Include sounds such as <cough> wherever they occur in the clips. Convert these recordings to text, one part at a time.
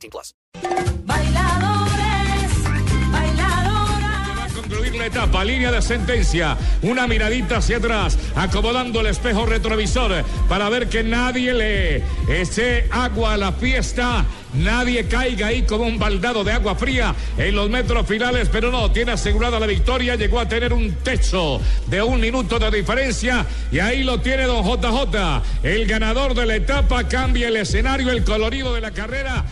18 plus. Bailadores, bailadoras. concluir la etapa, línea de sentencia, una miradita hacia atrás, acomodando el espejo retrovisor para ver que nadie le eche agua a la fiesta, nadie caiga ahí como un baldado de agua fría en los metros finales, pero no, tiene asegurada la victoria, llegó a tener un techo de un minuto de diferencia y ahí lo tiene don JJ, el ganador de la etapa, cambia el escenario, el colorido de la carrera.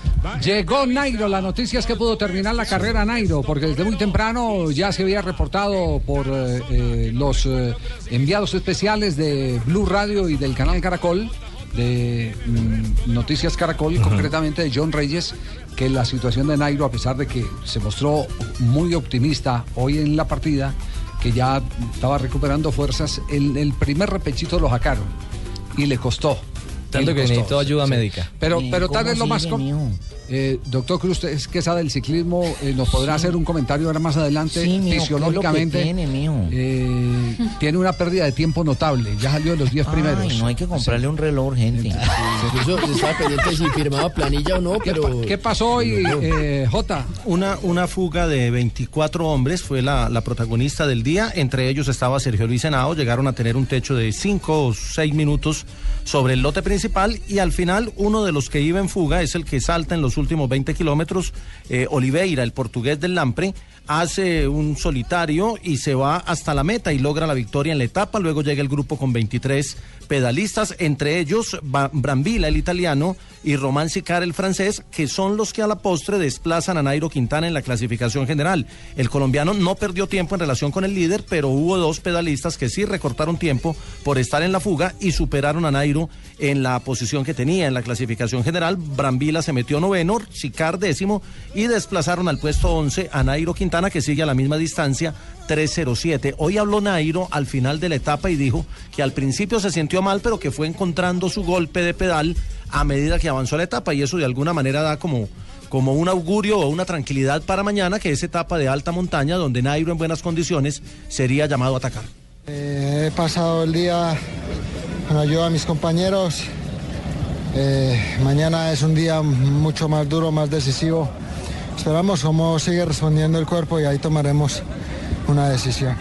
Llegó Nairo, la noticia es que pudo terminar la carrera Nairo, porque desde muy temprano ya se había reportado por eh, eh, los eh, enviados especiales de Blue Radio y del canal Caracol, de mm, Noticias Caracol, concretamente de John Reyes, que la situación de Nairo, a pesar de que se mostró muy optimista hoy en la partida, que ya estaba recuperando fuerzas, el, el primer repechito lo sacaron y le costó. Tanto que necesitó ayuda sí. médica. Pero, pero tal ¿cómo vez lo más... eh, doctor Cruz, usted es que sabe del ciclismo, eh, nos podrá hacer un comentario ahora más adelante. Sí, mijo, ¿qué es que Fisiológicamente, tiene, eh, tiene una pérdida de tiempo notable. Ya salió de los 10 primeros. No hay que comprarle un reloj urgente. Incluso estaba pendiente si firmaba planilla o no, ¿Qué, pero... pa- qué pasó hoy, eh, Jota? Una, una fuga de 24 hombres fue la, la protagonista del día. Entre ellos estaba Sergio Luis Henao. Llegaron a tener un techo de 5 o 6 minutos sobre el lote principal. Y al final, uno de los que iba en fuga es el que salta en los últimos 20 kilómetros. eh, Oliveira, el portugués del Lampre, hace un solitario y se va hasta la meta y logra la victoria en la etapa. Luego llega el grupo con 23 pedalistas, entre ellos Brambila, el italiano, y Román Sicar, el francés, que son los que a la postre desplazan a Nairo Quintana en la clasificación general. El colombiano no perdió tiempo en relación con el líder, pero hubo dos pedalistas que sí recortaron tiempo por estar en la fuga y superaron a Nairo en la posición que tenía en la clasificación general. Brambila se metió noveno, Sicar décimo y desplazaron al puesto 11 a Nairo Quintana, que sigue a la misma distancia, 3.07. Hoy habló Nairo al final de la etapa y dijo que al principio se sintió mal, pero que fue encontrando su golpe de pedal a medida que avanzó la etapa y eso de alguna manera da como, como un augurio o una tranquilidad para mañana, que es etapa de alta montaña donde Nairo en buenas condiciones sería llamado a atacar. Eh, he pasado el día con ayuda de mis compañeros. Eh, mañana es un día mucho más duro, más decisivo. Esperamos cómo sigue respondiendo el cuerpo y ahí tomaremos una decisión.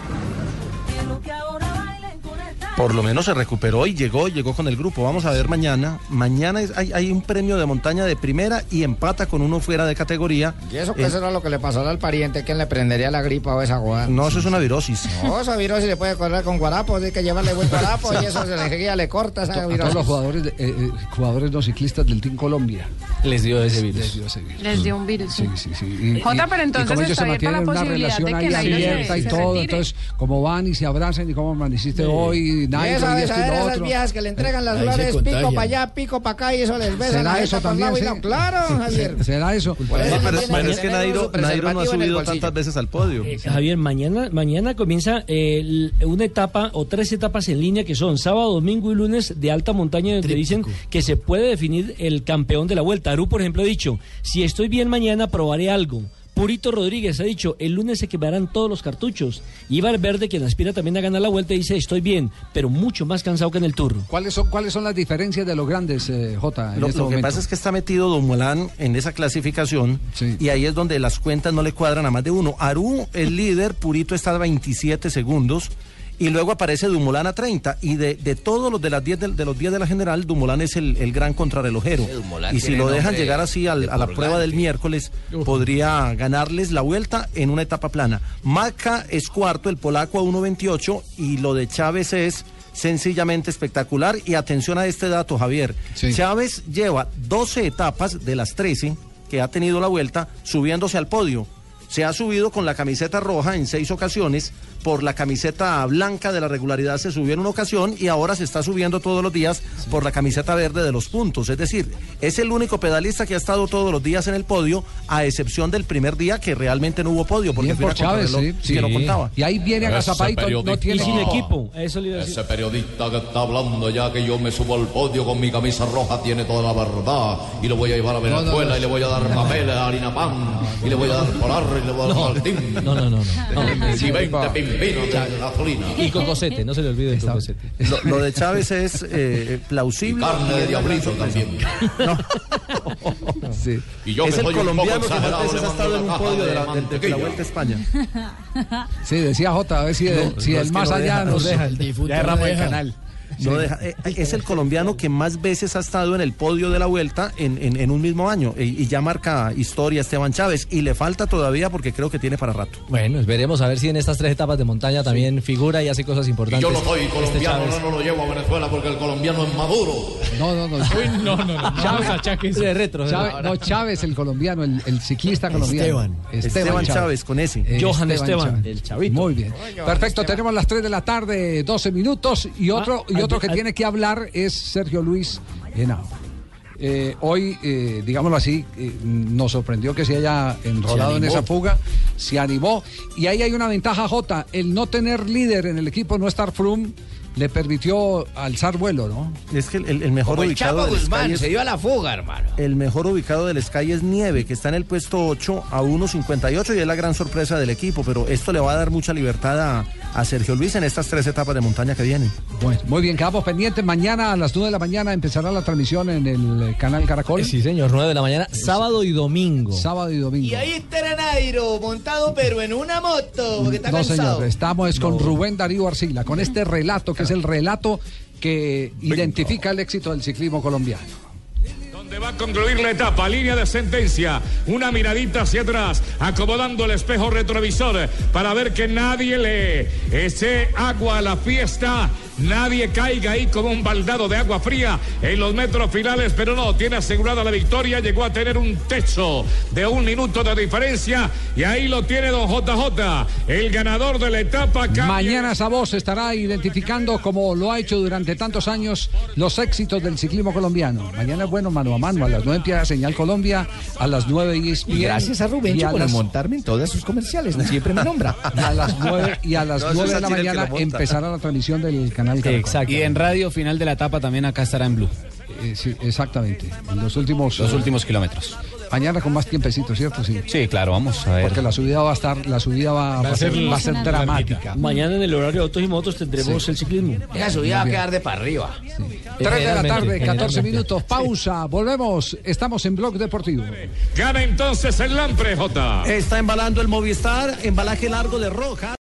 Por lo menos se recuperó y llegó, llegó con el grupo. Vamos a ver mañana. Mañana es- hay, hay un premio de montaña de primera y empata con uno fuera de categoría. ¿Y eso qué Eh, será lo que le pasó al pariente? ¿Quién le prendería la gripa o esa guada? No, eso es una virosis. <laughs> No, esa virosis se puede correr con guarapos, hay que llevarle buen guarapo y <laughs> eso se le, le corta esa A todos virosis. los jugadores, de- eh, eh, jugadores no ciclistas del Team Colombia. Les dio ese virus. Les dio ese virus. Les dio un virus. Sí, sí, sí. Y- Jota, y- pero y entonces como ellos está se abierta la mantienen una relación ahí se- abierta y se todo, retire. entonces como van y se abrazan y cómo amaneciste hoy, Y Nairo esa y esto y lo esas viejas que le entregan las Ahí flores, pico para allá, pico para acá y eso les besan ¿Será eso también? y sí? no, Claro, Javier. ¿Será eso? Por eso No, no pero, es que Nairo, Nairo no ha subido tantas veces al podio. Eh, Javier, mañana, mañana comienza eh, una etapa o tres etapas en línea que son sábado, domingo y lunes de alta montaña donde dicen que se puede definir el campeón de la vuelta. Aru, por ejemplo, ha dicho, si estoy bien mañana probaré algo. Purito Rodríguez ha dicho, el lunes se quemarán todos los cartuchos. Y Verde, quien aspira también a ganar la vuelta, dice, estoy bien, pero mucho más cansado que en el Tour. ¿Cuáles son, ¿Cuáles son las diferencias de los grandes, eh, en Lo, este lo que pasa es que está metido Dumoulin en esa clasificación Sí. y ahí es donde las cuentas no le cuadran a más de uno. Aru, el líder, Purito está a 27 segundos y luego aparece Dumoulin a 30 y de, de todos los de las 10 de, de los 10 de la general, Dumoulin es el, el gran contrarrelojero. Y si lo dejan llegar así al- de a la prueba del miércoles, podría ganarles la vuelta en una etapa plana. Maca es cuarto, el polaco a 1.28 y lo de Chávez es sencillamente espectacular. Y atención a este dato, Javier. Sí. Chávez lleva 12 etapas de las 13 que ha tenido la vuelta subiéndose al podio. Se ha subido con la camiseta roja en seis ocasiones, por la camiseta blanca de la regularidad se subió en una ocasión y ahora se está subiendo todos los días por la camiseta verde de los puntos. Es decir, es el único pedalista que ha estado todos los días en el podio, a excepción del primer día que realmente no hubo podio, porque fue por Chávez, sí, que no sí. contaba. Y ahí viene Ese agazapadito, no periodista. tiene sin equipo, eso le iba a decir. Ese periodista que está hablando ya que yo me subo al podio con mi camisa roja tiene toda la verdad y lo voy a llevar a no, Venezuela no. y le voy a dar papeles, harina pan y le voy a dar polar y le voy a dar maltín No, no, no. no. y 20 pimpinos de gasolina Y cocosete, no se le olvide el cocosete. Lo, lo de Chávez es eh, plausible. carne de diablito también. Sí. Y yo que es el soy colombiano que más veces ha estado en un podio de la, de de- de la. Vuelta a España. Sí, decía J, a ver si, el, si no, el es que más no allá nos no deja. El difunto Ya no derrama el canal. No deja- eh, es el colombiano que más veces ha estado en el podio de la vuelta en, en- en un mismo año y, y ya marca historia Esteban Chávez y le falta todavía porque creo que tiene para rato. Bueno, veremos a ver si en estas tres etapas de montaña también figura y hace cosas Y importantes. yo no soy este colombiano, Chávez. no, no lo llevo a Venezuela porque el colombiano es maduro. No, no, no. no, no, no. Chávez, De retro. Chávez- no, Chávez, el colombiano, el, el ciclista colombiano. Esteban Chávez con ese. Eh, Johan Esteban. Chávez. El chavito. Muy bien. Perfecto, tenemos las 3 de la tarde, 12 minutos. Y otro, y ah, otro que ah. tiene que hablar es Sergio Luis Henao. Eh, hoy, eh, digámoslo así, eh, nos sorprendió que se haya enrolado en esa fuga, se animó. Y ahí hay una ventaja, Jota. El no tener líder en el equipo, no estar Froome, le permitió alzar vuelo, ¿no? Es que el, el- el mejor Como el ubicado Chapo del Guzmán, Sky es- se dio a la fuga, hermano. el mejor ubicado del Sky es Nieve, que está en el puesto 8 a 1.58 y es la gran sorpresa del equipo, pero esto le va a dar mucha libertad a, a Sergio Luis en estas tres etapas de montaña que vienen. Bueno, muy bien, quedamos pendientes. Mañana a las 9 de la mañana empezará la transmisión en el canal Caracol. Sí, señor, 9 de la mañana, sábado y domingo. Sábado y domingo. Y ahí estará Nairo, montado pero en una moto, porque está no, cansado. señor, estamos con Rubén Darío Arcila, con este relato que es el relato que identifica el éxito del ciclismo colombiano. Va a concluir la etapa, línea de sentencia, una miradita hacia atrás, acomodando el espejo retrovisor para ver que nadie le eche agua a la fiesta, nadie caiga ahí como un baldado de agua fría en los metros finales, pero no, tiene asegurada la victoria, llegó a tener un techo de un minuto de diferencia y ahí lo tiene don JJ, el ganador de la etapa. cambia- Mañana esa estará identificando, como lo ha hecho durante tantos años, los éxitos del ciclismo colombiano. Mañana es bueno mano a mano, a las 9 empieza Señal Colombia, a las 9 y Y gracias a Rubén y a por las- montarme en todas sus comerciales, siempre me nombra. <laughs> a las 9 y a las No, eso 9 es de la mañana empezará la transmisión del canal Caracol. Exacto. Y en radio final de la etapa también acá estará en Blue. Eh, sí, exactamente. En los últimos Los últimos kilómetros. Mañana con más tiempecito, ¿cierto? Sí. Sí, claro, vamos a ver. Porque la subida va a estar, la subida va, va a ser, va a ser dramática. Mañana en el horario de autos y motos tendremos el ciclismo. Esa subida va a quedar de para arriba. 3 de la tarde, 14 generalmente. minutos, pausa, volvemos, estamos en Blog Deportivo. Gana entonces el Lampre, J. Está embalando el Movistar, embalaje largo de roja.